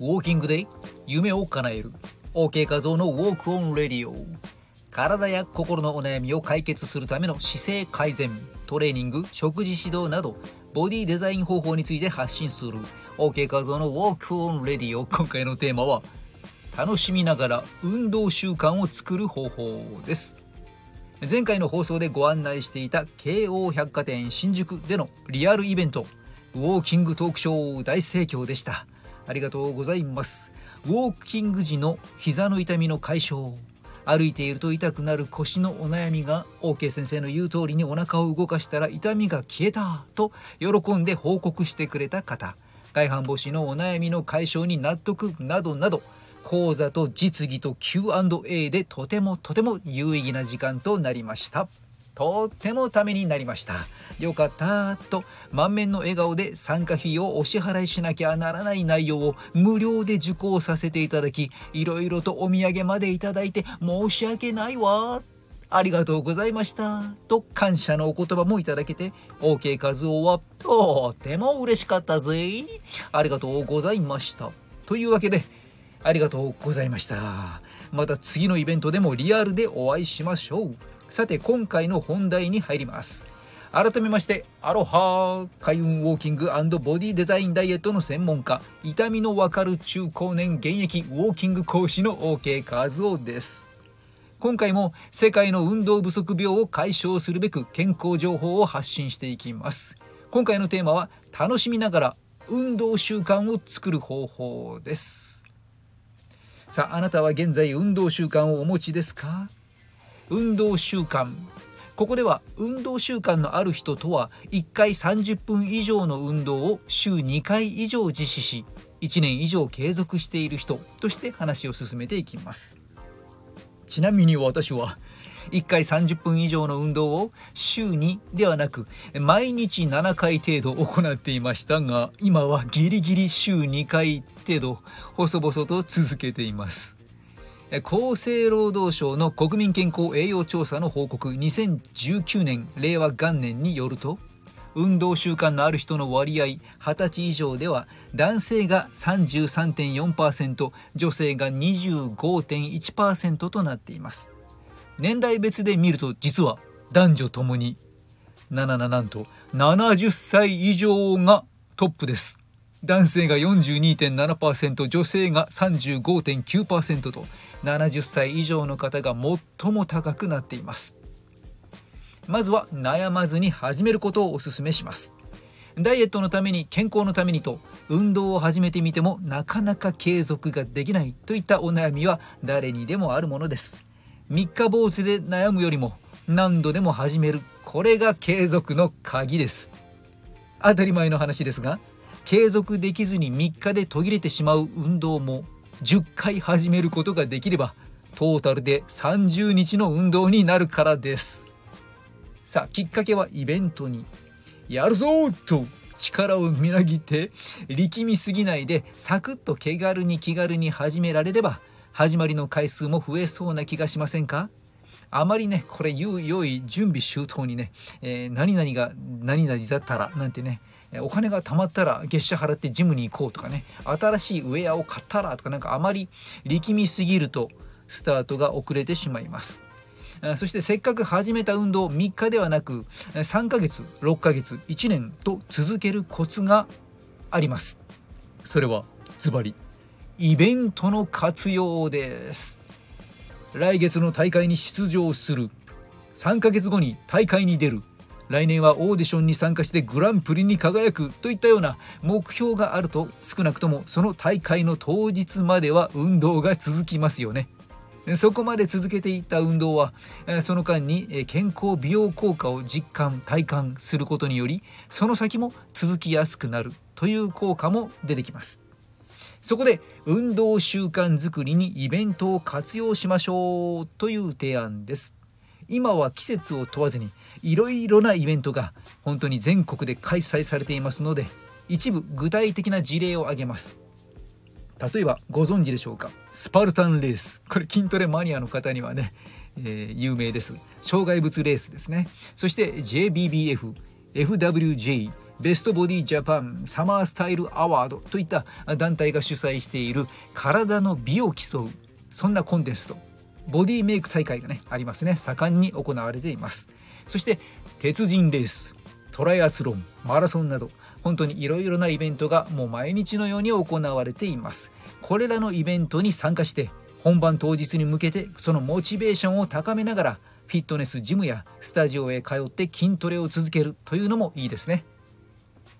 ウォーキングで夢を叶える。OK 画像の Walk on Radio。体や心のお悩みを解決するための姿勢改善。トレーニング食事指導などボディデザイン方法について発信する。OK 画像の Walk on Radio。今回のテーマは楽しみながら運動習慣を作る方法です。前回の放送でご案内していた京王百貨店新宿でのリアルイベントウォーキングトークショー大盛況でした。ありがとうございます。ウォーキング時の膝の痛みの解消。歩いていると痛くなる腰のお悩みが OK 先生の言う通りにお腹を動かしたら痛みが消えたと喜んで報告してくれた方。外反母趾のお悩みの解消に納得などなど講座と実技と Q&A でとてもとても有意義な時間となりました。とってもためになりました。よかったと満面の笑顔で参加費をお支払いしなきゃならない内容を無料で受講させていただき、いろいろとお土産までいただいて申し訳ないわ。ありがとうございました。と感謝のお言葉もいただけて、OK 和夫はとても嬉しかったぜ。ありがとうございました。というわけで、ありがとうございました。また次のイベントでもリアルでお会いしましょう。さて今回の本題に入ります。改めましてアロハ開運ウォーキングボディデザインダイエットの専門家痛みのわかる中高年現役ウォーキング講師の OK 和夫です。今回も世界の運動不足病を解消するべく健康情報を発信していきます。今回のテーマは楽しみながら運動習慣を作る方法です。さああなたは現在運動習慣をお持ちですか？運動習慣。ここでは運動習慣のある人とは1回30分以上の運動を週2回以上実施し1年以上継続している人として話を進めていきます。ちなみに私は1回30分以上の運動を週2ではなく毎日7回程度行っていましたが今はギリギリ週2回程度細々と続けています。厚生労働省の国民健康栄養調査の報告2019年令和元年によると運動習慣のある人の割合20歳以上では男性が33.4%女性が25.1%となっています。年代別で見ると実は男女ともに77なんと70歳以上がトップです。男性が42.7%女性が35.9%と70歳以上の方が最も高くなっています。まずは悩まずに始めることをお勧めします。ダイエットのために健康のためにと運動を始めてみてもなかなか継続ができないといったお悩みは誰にでもあるものです。三日坊主で悩むよりも何度でも始めるこれが継続の鍵です。当たり前の話ですが継続できずに3日で途切れてしまう運動も10回始めることができればトータルで30日の運動になるからです。さあきっかけはイベントに。やるぞと力をみなぎって力みすぎないでサクッと気軽に気軽に始められれば始まりの回数も増えそうな気がしませんか？あまりねこれ言う用意準備周到にね、えー、何々が何々だったらなんてねお金が貯まったら月謝払ってジムに行こうとかね。新しいウェアを買ったらとかなんかあまり力みすぎるとスタートが遅れてしまいます。そしてせっかく始めた運動3日ではなく3ヶ月6ヶ月1年と続けるコツがあります。それはズバリイベントの活用です。来月の大会に出場する。3ヶ月後に大会に出る。来年はオーディションに参加してグランプリに輝くといったような目標があると少なくともその大会の当日までは運動が続きますよね。そこまで続けていた運動はその間に健康美容効果を実感体感することによりその先も続きやすくなるという効果も出てきますそこで運動習慣づくりにイベントを活用しましょうという提案です今は季節を問わずにいろいろなイベントが本当に全国で開催されていますので一部具体的な事例を挙げます。例えばご存知でしょうか？スパルタンレース。これ筋トレマニアの方にはね、えー、有名です。障害物レースですね。そして JBBF FWJ ベストボディジャパンサマースタイルアワードといった団体が主催している体の美を競うそんなコンテスト。ボディメイク大会がねありますね。盛んに行われています。そして鉄人レーストライアスロンマラソンなど本当にいろいろなイベントがもう毎日のように行われています。これらのイベントに参加して本番当日に向けてそのモチベーションを高めながらフィットネスジムやスタジオへ通って筋トレを続けるというのもいいですね。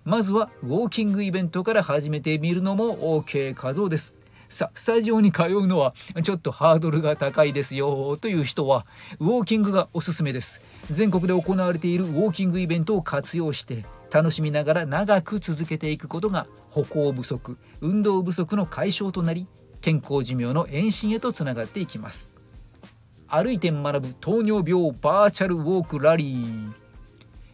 まずはウォーキングイベントから始めてみるのも OK 画像です。さスタジオに通うのはちょっとハードルが高いですよという人はウォーキングがおすすめです。全国で行われているウォーキングイベントを活用して楽しみながら長く続けていくことが歩行不足運動不足の解消となり健康寿命の延伸へとつながっていきます。歩いて学ぶ糖尿病バーチャルウォークラリー。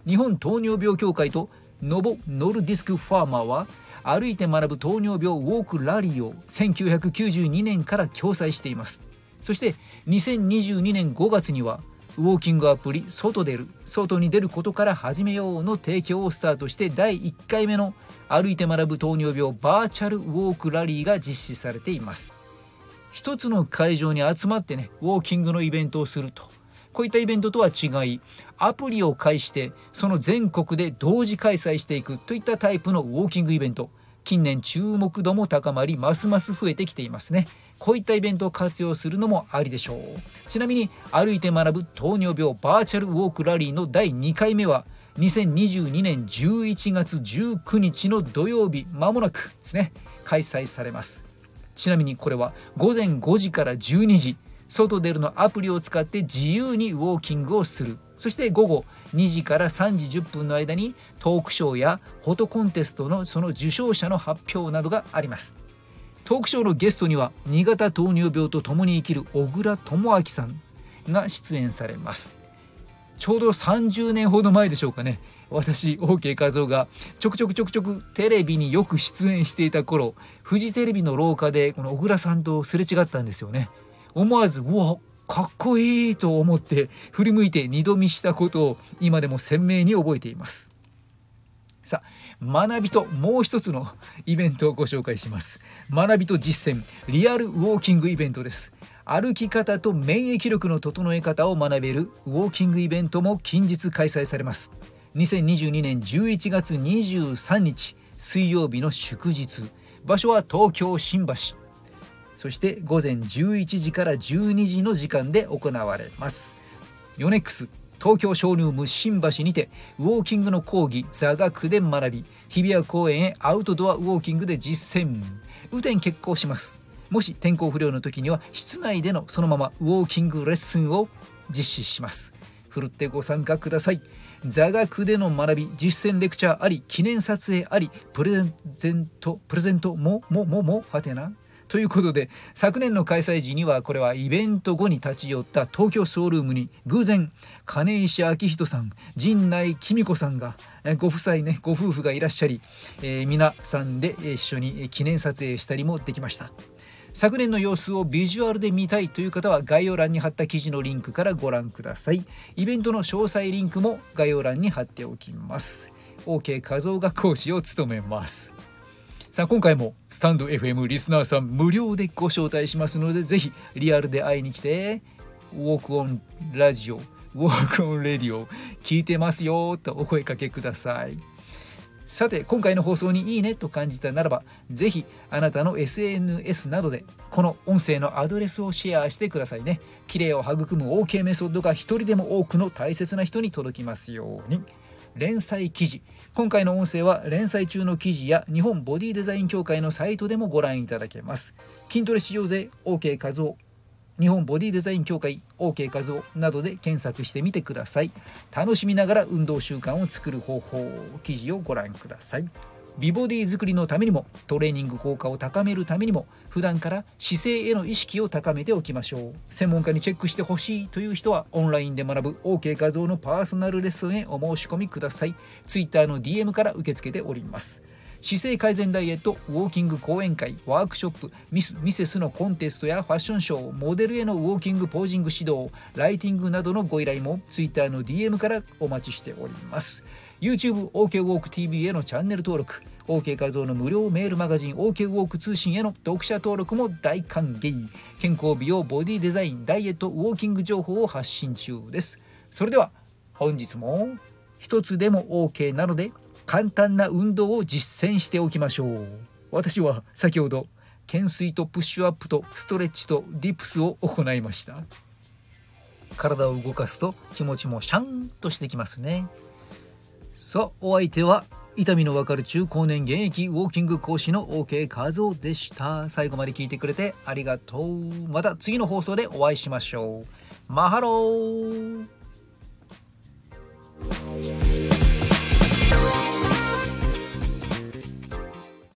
日本糖尿病協会とノボ・ノルディスク・ファーマーは歩いて学ぶ糖尿病ウォークラリーを1992年から共催しています。そして2022年5月にはウォーキングアプリ「外出る」外に出ることから始めようの提供をスタートして第1回目の歩いて学ぶ糖尿病バーチャルウォークラリーが実施されています。一つの会場に集まってねウォーキングのイベントをすると。こういったイベントとは違いアプリを介してその全国で同時開催していくといったタイプのウォーキングイベント近年注目度も高まりますます増えてきていますね。こういったイベントを活用するのもありでしょう。ちなみに歩いて学ぶ糖尿病バーチャルウォークラリーの第2回目は2022年11月19日の土曜日まもなくですね開催されます。ちなみにこれは午前5時から12時外出るのアプリを使って自由にウォーキングをする。そして午後2時から3時10分の間にトークショーやフォトコンテストのその受賞者の発表などがあります。トークショーのゲストには2型糖尿病と共に生きる小倉智明さんが出演されます。ちょうど30年ほど前でしょうかね。私 OK 和夫がちょくちょくちょくちょくテレビによく出演していた頃フジテレビの廊下でこの小倉さんとすれ違ったんですよね。思わずうわかっこいいと思って振り向いて二度見したことを今でも鮮明に覚えています。さあ学びともう一つのイベントをご紹介します。学びと実践リアルウォーキングイベントです。歩き方と免疫力の整え方を学べるウォーキングイベントも近日開催されます。2022年11月23日水曜日の祝日。場所は東京新橋。そして午前11時から12時の時間で行われます。ヨネックス東京ショールーム新橋にてウォーキングの講義座学で学び日比谷公園へアウトドアウォーキングで実践。雨天決行します。もし天候不良の時には室内でのそのままウォーキングレッスンを実施します。ふるってご参加ください。座学での学び実践レクチャーあり記念撮影ありプレゼントプレゼントももももはてな。ということで昨年の開催時にはこれはイベント後に立ち寄った東京ソールームに偶然金石明人さん陣内紀美子さんがご夫妻ねご夫婦がいらっしゃり、えー、皆さんで一緒に記念撮影したりもできました。昨年の様子をビジュアルで見たいという方は概要欄に貼った記事のリンクからご覧ください。イベントの詳細リンクも概要欄に貼っておきます。OK 画像が講師を務めます。さあ今回もスタンド FM リスナーさん無料でご招待しますのでぜひリアルで会いに来てウォークオンラジオウォークオンレディオ聞いてますよとお声かけください。さて今回の放送にいいねと感じたならばぜひあなたの SNS などでこの音声のアドレスをシェアしてくださいね。綺麗を育む OK メソッドが一人でも多くの大切な人に届きますように。連載記事。今回の音声は連載中の記事や日本ボディデザイン協会のサイトでもご覧いただけます。筋トレ市場税 OK 画像。日本ボディデザイン協会 OK 画像などで検索してみてください。楽しみながら運動習慣を作る方法記事をご覧ください。美ボディ作りのためにもトレーニング効果を高めるためにも普段から姿勢への意識を高めておきましょう。専門家にチェックしてほしいという人はオンラインで学ぶ OK 画像のパーソナルレッスンへお申し込みください。Twitter の DM から受け付けております。姿勢改善ダイエットウォーキング講演会ワークショップミス・ミセスのコンテストやファッションショーモデルへのウォーキングポージング指導ライティングなどのご依頼も Twitter の DM からお待ちしております。YouTube OK ウォーク TV へのチャンネル登録 OK 画像の無料メールマガジン OK ウォーク通信への読者登録も大歓迎。健康美容ボディデザインダイエットウォーキング情報を発信中です。それでは本日も一つでも OK なので簡単な運動を実践しておきましょう。私は先ほど懸垂とプッシュアップとストレッチとディプスを行いました。体を動かすと気持ちもシャンとしてきますね。さあお相手は痛みのわかる中高年現役ウォーキング講師の OK 画像でした。最後まで聞いてくれてありがとう。また次の放送でお会いしましょう。マハロー